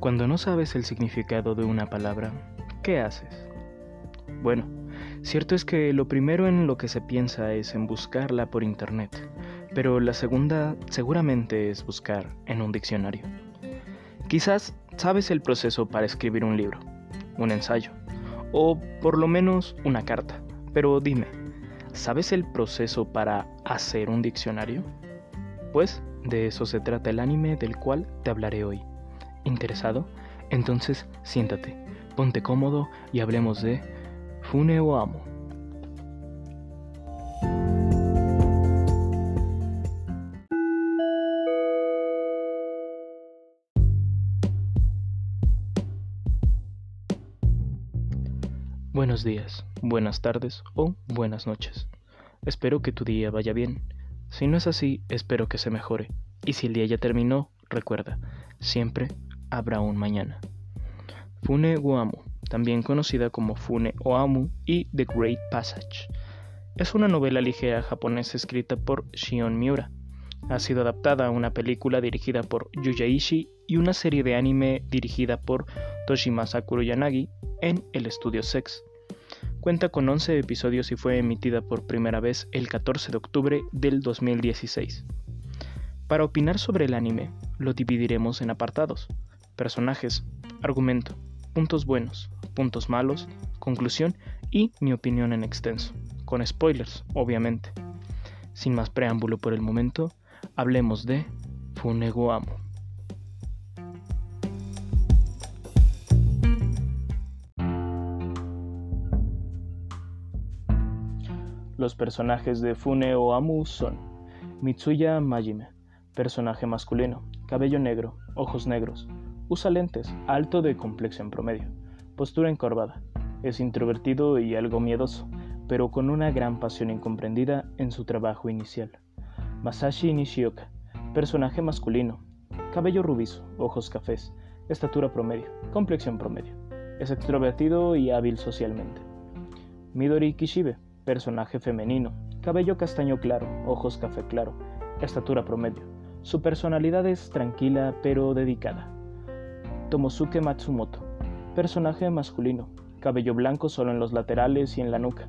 Cuando no sabes el significado de una palabra, ¿qué haces? Bueno, cierto es que lo primero en lo que se piensa es en buscarla por internet, pero la segunda seguramente es buscar en un diccionario. Quizás sabes el proceso para escribir un libro, un ensayo, o por lo menos una carta, pero dime, ¿sabes el proceso para hacer un diccionario? Pues de eso se trata el anime del cual te hablaré hoy. ¿Interesado? Entonces siéntate, ponte cómodo y hablemos de Fune o Amo. Buenos días, buenas tardes o buenas noches. Espero que tu día vaya bien. Si no es así, espero que se mejore. Y si el día ya terminó, recuerda, siempre habrá un mañana. Fune Guamu, también conocida como Fune Oamu y The Great Passage, es una novela ligera japonesa escrita por Shion Miura. Ha sido adaptada a una película dirigida por Yuyaishi y una serie de anime dirigida por Toshimasa Kuroyanagi en el estudio Sex. Cuenta con 11 episodios y fue emitida por primera vez el 14 de octubre del 2016. Para opinar sobre el anime, lo dividiremos en apartados personajes, argumento, puntos buenos, puntos malos, conclusión y mi opinión en extenso, con spoilers, obviamente. Sin más preámbulo por el momento, hablemos de Funego Amo. Los personajes de Fune Amu son Mitsuya Majime, personaje masculino, cabello negro, ojos negros, Usa lentes, alto de complexión promedio, postura encorvada. Es introvertido y algo miedoso, pero con una gran pasión incomprendida en su trabajo inicial. Masashi Nishioka, personaje masculino, cabello rubizo, ojos cafés, estatura promedio, complexión promedio. Es extrovertido y hábil socialmente. Midori Kishibe, personaje femenino, cabello castaño claro, ojos café claro, estatura promedio. Su personalidad es tranquila pero dedicada. Tomosuke Matsumoto. Personaje masculino. Cabello blanco solo en los laterales y en la nuca.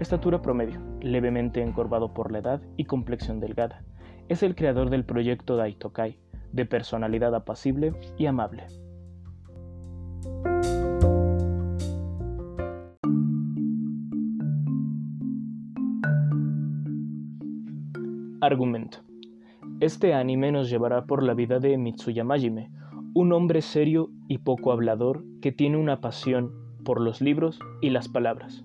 Estatura promedio, levemente encorvado por la edad y complexión delgada. Es el creador del proyecto Daitokai, de personalidad apacible y amable. Argumento. Este anime nos llevará por la vida de Mitsuya Majime, un hombre serio y poco hablador que tiene una pasión por los libros y las palabras.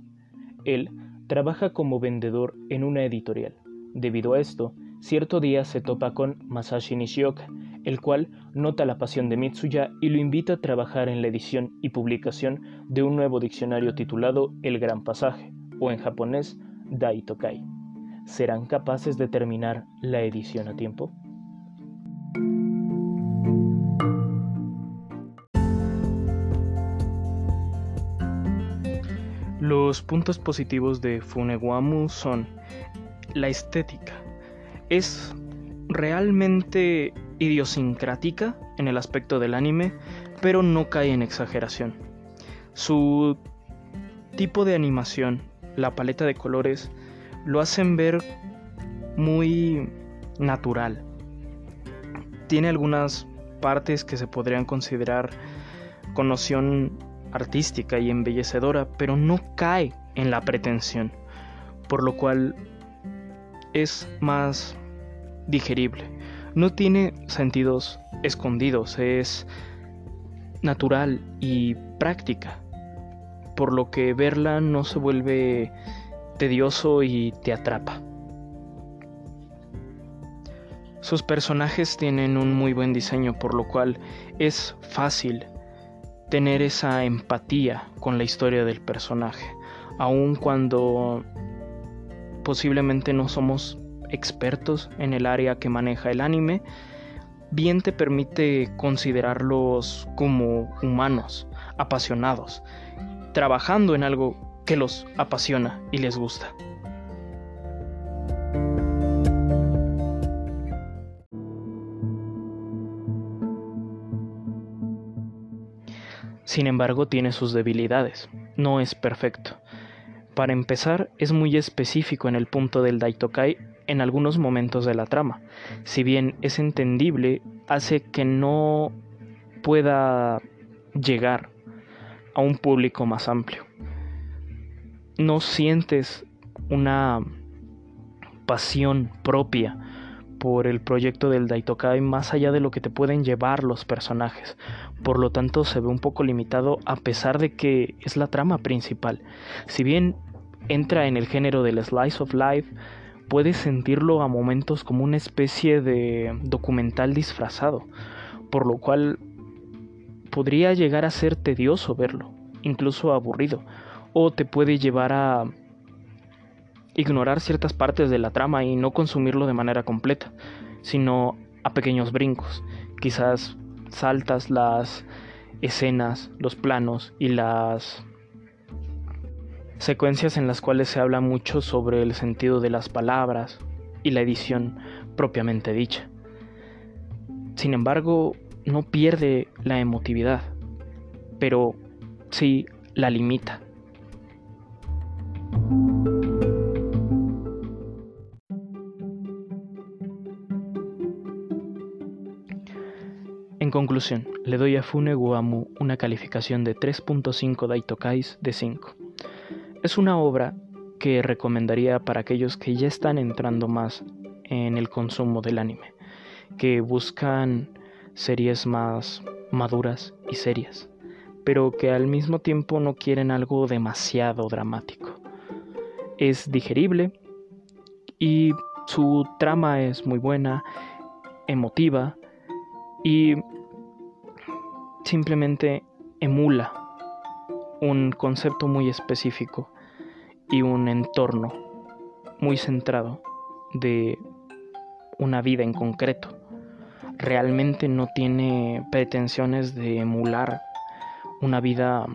Él trabaja como vendedor en una editorial. Debido a esto, cierto día se topa con Masashi Nishioka, el cual nota la pasión de Mitsuya y lo invita a trabajar en la edición y publicación de un nuevo diccionario titulado El Gran Pasaje, o en japonés Daitokai. ¿Serán capaces de terminar la edición a tiempo? Los puntos positivos de Funeguamu son la estética. Es realmente idiosincrática en el aspecto del anime, pero no cae en exageración. Su tipo de animación, la paleta de colores, lo hacen ver muy natural. Tiene algunas partes que se podrían considerar con noción artística y embellecedora, pero no cae en la pretensión, por lo cual es más digerible. No tiene sentidos escondidos, es natural y práctica, por lo que verla no se vuelve tedioso y te atrapa. Sus personajes tienen un muy buen diseño, por lo cual es fácil tener esa empatía con la historia del personaje, aun cuando posiblemente no somos expertos en el área que maneja el anime, bien te permite considerarlos como humanos, apasionados, trabajando en algo que los apasiona y les gusta. Sin embargo, tiene sus debilidades. No es perfecto. Para empezar, es muy específico en el punto del Daitokai en algunos momentos de la trama. Si bien es entendible, hace que no pueda llegar a un público más amplio. No sientes una pasión propia por el proyecto del Daitokai más allá de lo que te pueden llevar los personajes. Por lo tanto, se ve un poco limitado a pesar de que es la trama principal. Si bien entra en el género del slice of life, puedes sentirlo a momentos como una especie de documental disfrazado, por lo cual podría llegar a ser tedioso verlo, incluso aburrido, o te puede llevar a ignorar ciertas partes de la trama y no consumirlo de manera completa, sino a pequeños brincos. Quizás saltas las escenas, los planos y las secuencias en las cuales se habla mucho sobre el sentido de las palabras y la edición propiamente dicha. Sin embargo, no pierde la emotividad, pero sí la limita. En conclusión, le doy a Fune Guamu una calificación de 3.5 Daitokais de 5. Es una obra que recomendaría para aquellos que ya están entrando más en el consumo del anime, que buscan series más maduras y serias, pero que al mismo tiempo no quieren algo demasiado dramático. Es digerible y su trama es muy buena, emotiva y simplemente emula un concepto muy específico y un entorno muy centrado de una vida en concreto. Realmente no tiene pretensiones de emular una vida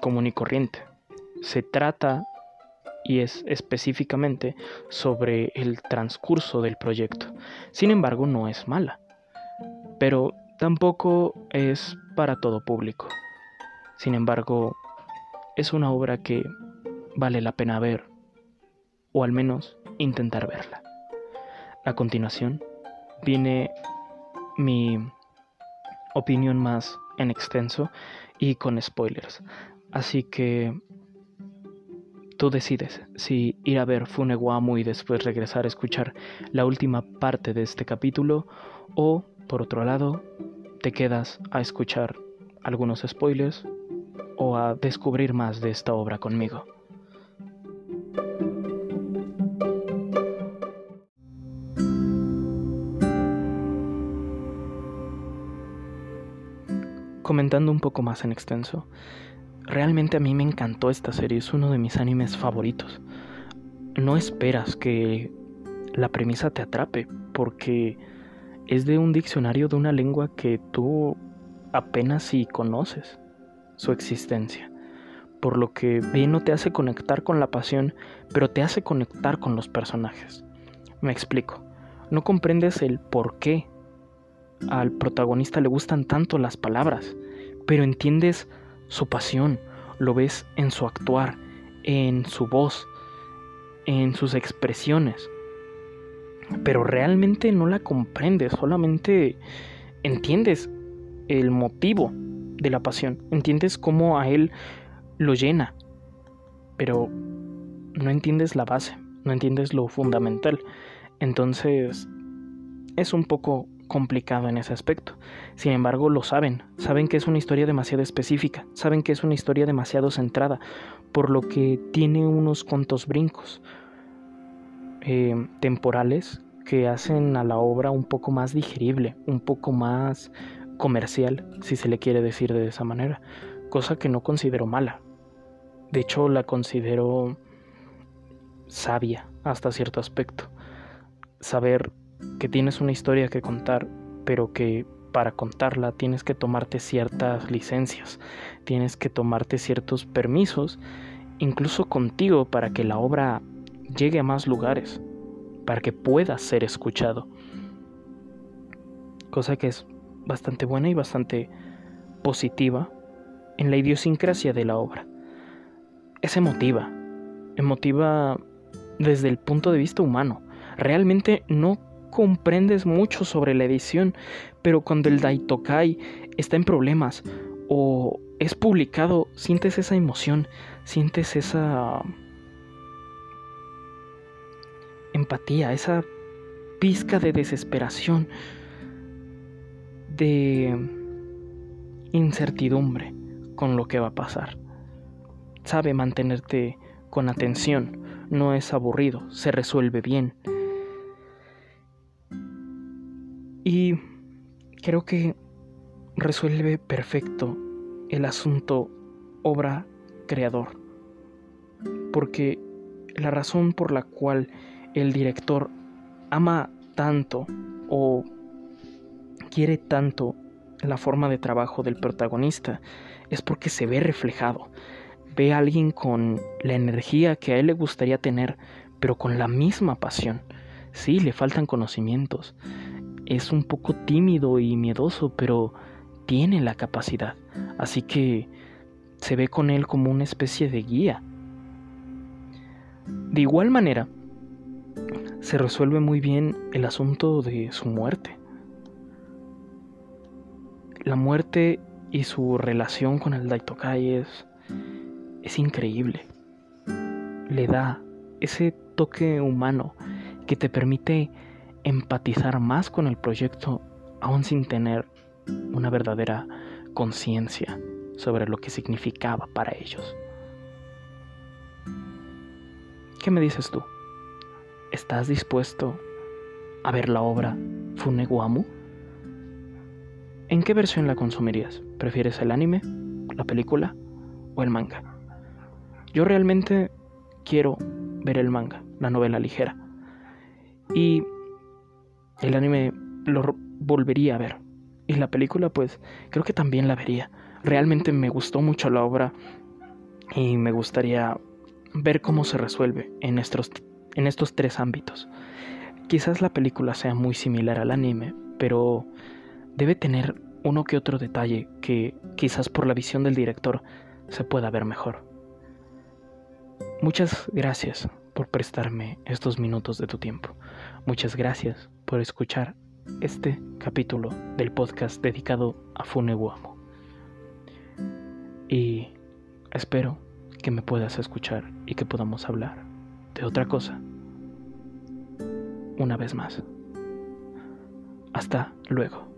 común y corriente. Se trata y es específicamente sobre el transcurso del proyecto. Sin embargo, no es mala. Pero Tampoco es para todo público. Sin embargo, es una obra que vale la pena ver, o al menos intentar verla. A continuación viene mi opinión más en extenso y con spoilers. Así que tú decides si ir a ver Funeguamu y después regresar a escuchar la última parte de este capítulo o, por otro lado, te quedas a escuchar algunos spoilers o a descubrir más de esta obra conmigo. Comentando un poco más en extenso, realmente a mí me encantó esta serie, es uno de mis animes favoritos. No esperas que la premisa te atrape, porque es de un diccionario de una lengua que tú apenas si conoces su existencia. Por lo que bien no te hace conectar con la pasión, pero te hace conectar con los personajes. Me explico. No comprendes el por qué al protagonista le gustan tanto las palabras, pero entiendes su pasión, lo ves en su actuar, en su voz, en sus expresiones pero realmente no la comprendes, solamente entiendes el motivo de la pasión, entiendes cómo a él lo llena, pero no entiendes la base, no entiendes lo fundamental. Entonces es un poco complicado en ese aspecto. Sin embargo, lo saben, saben que es una historia demasiado específica, saben que es una historia demasiado centrada, por lo que tiene unos cuantos brincos, eh, temporales que hacen a la obra un poco más digerible, un poco más comercial, si se le quiere decir de esa manera, cosa que no considero mala. De hecho, la considero sabia hasta cierto aspecto. Saber que tienes una historia que contar, pero que para contarla tienes que tomarte ciertas licencias, tienes que tomarte ciertos permisos, incluso contigo, para que la obra llegue a más lugares, para que pueda ser escuchado. Cosa que es bastante buena y bastante positiva en la idiosincrasia de la obra. Es emotiva, emotiva desde el punto de vista humano. Realmente no comprendes mucho sobre la edición, pero cuando el Daitokai está en problemas o es publicado, sientes esa emoción, sientes esa empatía, esa pizca de desesperación, de incertidumbre con lo que va a pasar. Sabe mantenerte con atención, no es aburrido, se resuelve bien. Y creo que resuelve perfecto el asunto obra creador. Porque la razón por la cual el director ama tanto o quiere tanto la forma de trabajo del protagonista es porque se ve reflejado. Ve a alguien con la energía que a él le gustaría tener, pero con la misma pasión. Sí, le faltan conocimientos. Es un poco tímido y miedoso, pero tiene la capacidad. Así que se ve con él como una especie de guía. De igual manera, se resuelve muy bien el asunto de su muerte. La muerte y su relación con el Daitokai es, es increíble. Le da ese toque humano que te permite empatizar más con el proyecto aún sin tener una verdadera conciencia sobre lo que significaba para ellos. ¿Qué me dices tú? ¿Estás dispuesto a ver la obra Funeguamu? ¿En qué versión la consumirías? ¿Prefieres el anime, la película o el manga? Yo realmente quiero ver el manga, la novela ligera. Y el anime lo volvería a ver. Y la película pues creo que también la vería. Realmente me gustó mucho la obra y me gustaría ver cómo se resuelve en estos en estos tres ámbitos. Quizás la película sea muy similar al anime, pero debe tener uno que otro detalle que quizás por la visión del director se pueda ver mejor. Muchas gracias por prestarme estos minutos de tu tiempo. Muchas gracias por escuchar este capítulo del podcast dedicado a Funeguamo. Y espero que me puedas escuchar y que podamos hablar de otra cosa. Una vez más. Hasta luego.